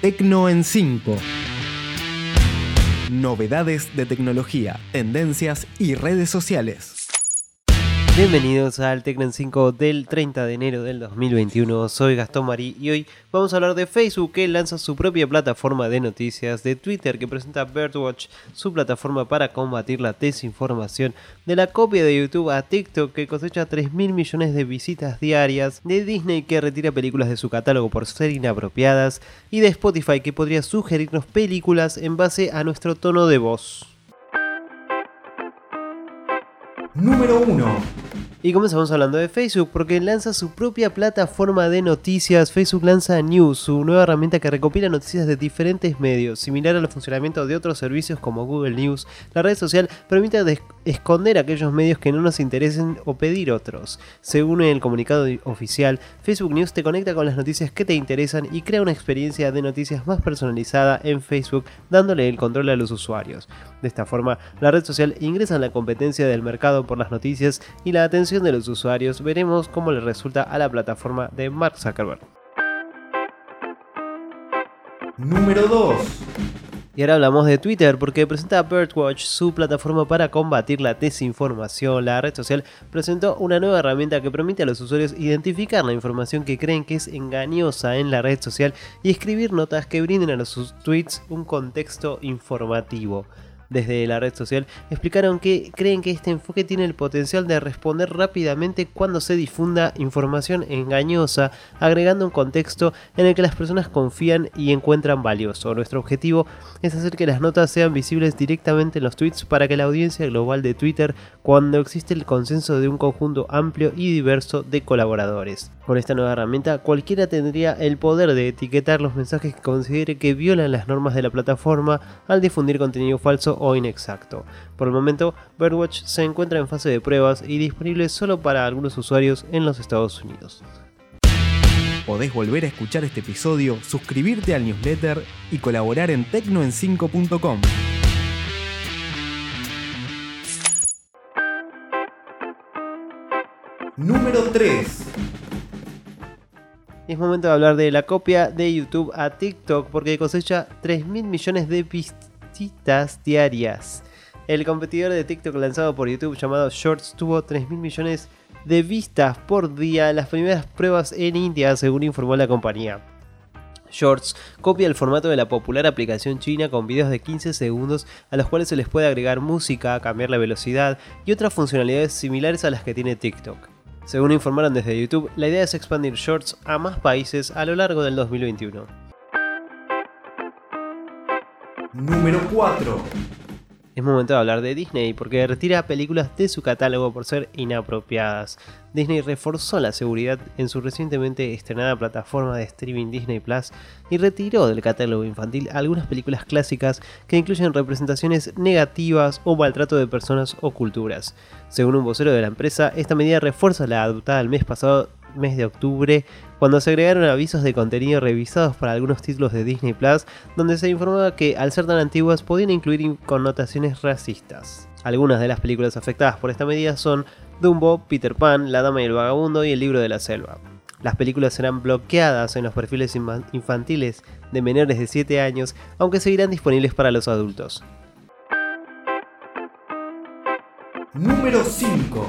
Tecno en 5. Novedades de tecnología, tendencias y redes sociales. Bienvenidos al Tecno 5 del 30 de enero del 2021. Soy Gastón Marí y hoy vamos a hablar de Facebook que lanza su propia plataforma de noticias, de Twitter que presenta Birdwatch, su plataforma para combatir la desinformación, de la copia de YouTube a TikTok que cosecha 3 mil millones de visitas diarias, de Disney que retira películas de su catálogo por ser inapropiadas y de Spotify que podría sugerirnos películas en base a nuestro tono de voz. Número 1. Y comenzamos hablando de Facebook porque lanza su propia plataforma de noticias. Facebook lanza News, su nueva herramienta que recopila noticias de diferentes medios. Similar al funcionamiento de otros servicios como Google News, la red social permite esconder aquellos medios que no nos interesen o pedir otros. Según el comunicado oficial, Facebook News te conecta con las noticias que te interesan y crea una experiencia de noticias más personalizada en Facebook, dándole el control a los usuarios. De esta forma, la red social ingresa en la competencia del mercado por las noticias y la atención de los usuarios, veremos cómo le resulta a la plataforma de Mark Zuckerberg. Número 2. Y ahora hablamos de Twitter porque presenta Birdwatch, su plataforma para combatir la desinformación. La red social presentó una nueva herramienta que permite a los usuarios identificar la información que creen que es engañosa en la red social y escribir notas que brinden a los tweets un contexto informativo desde la red social explicaron que creen que este enfoque tiene el potencial de responder rápidamente cuando se difunda información engañosa, agregando un contexto en el que las personas confían y encuentran valioso. Nuestro objetivo es hacer que las notas sean visibles directamente en los tweets para que la audiencia global de Twitter, cuando existe el consenso de un conjunto amplio y diverso de colaboradores. Con esta nueva herramienta, cualquiera tendría el poder de etiquetar los mensajes que considere que violan las normas de la plataforma al difundir contenido falso o inexacto. Por el momento, Birdwatch se encuentra en fase de pruebas y disponible solo para algunos usuarios en los Estados Unidos. Podés volver a escuchar este episodio, suscribirte al newsletter y colaborar en tecnoen5.com. Número 3. Es momento de hablar de la copia de YouTube a TikTok porque cosecha 3 mil millones de diarias. El competidor de TikTok lanzado por YouTube llamado Shorts tuvo 3 mil millones de vistas por día en las primeras pruebas en India, según informó la compañía. Shorts copia el formato de la popular aplicación china con videos de 15 segundos a los cuales se les puede agregar música, cambiar la velocidad y otras funcionalidades similares a las que tiene TikTok. Según informaron desde YouTube, la idea es expandir Shorts a más países a lo largo del 2021. Número 4. Es momento de hablar de Disney porque retira películas de su catálogo por ser inapropiadas. Disney reforzó la seguridad en su recientemente estrenada plataforma de streaming Disney Plus y retiró del catálogo infantil algunas películas clásicas que incluyen representaciones negativas o maltrato de personas o culturas. Según un vocero de la empresa, esta medida refuerza la adoptada el mes pasado mes de octubre, cuando se agregaron avisos de contenido revisados para algunos títulos de Disney Plus, donde se informaba que al ser tan antiguas podían incluir connotaciones racistas. Algunas de las películas afectadas por esta medida son Dumbo, Peter Pan, La Dama y el Vagabundo y El Libro de la Selva. Las películas serán bloqueadas en los perfiles infantiles de menores de 7 años, aunque seguirán disponibles para los adultos. Número 5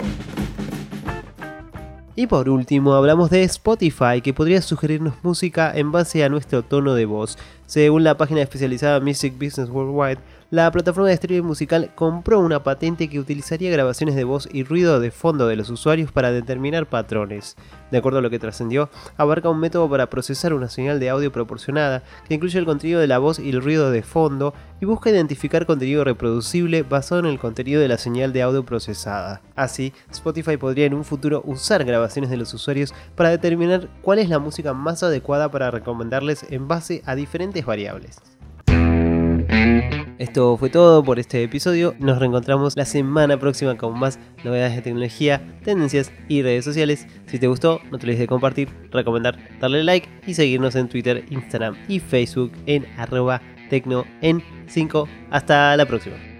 y por último, hablamos de Spotify, que podría sugerirnos música en base a nuestro tono de voz. Según la página especializada Music Business Worldwide, la plataforma de streaming musical compró una patente que utilizaría grabaciones de voz y ruido de fondo de los usuarios para determinar patrones. De acuerdo a lo que trascendió, abarca un método para procesar una señal de audio proporcionada que incluye el contenido de la voz y el ruido de fondo y busca identificar contenido reproducible basado en el contenido de la señal de audio procesada. Así, Spotify podría en un futuro usar grabaciones de los usuarios para determinar cuál es la música más adecuada para recomendarles en base a diferentes variables. Esto fue todo por este episodio. Nos reencontramos la semana próxima con más novedades de tecnología, tendencias y redes sociales. Si te gustó, no te olvides de compartir, recomendar, darle like y seguirnos en Twitter, Instagram y Facebook en arroba tecno en 5. Hasta la próxima.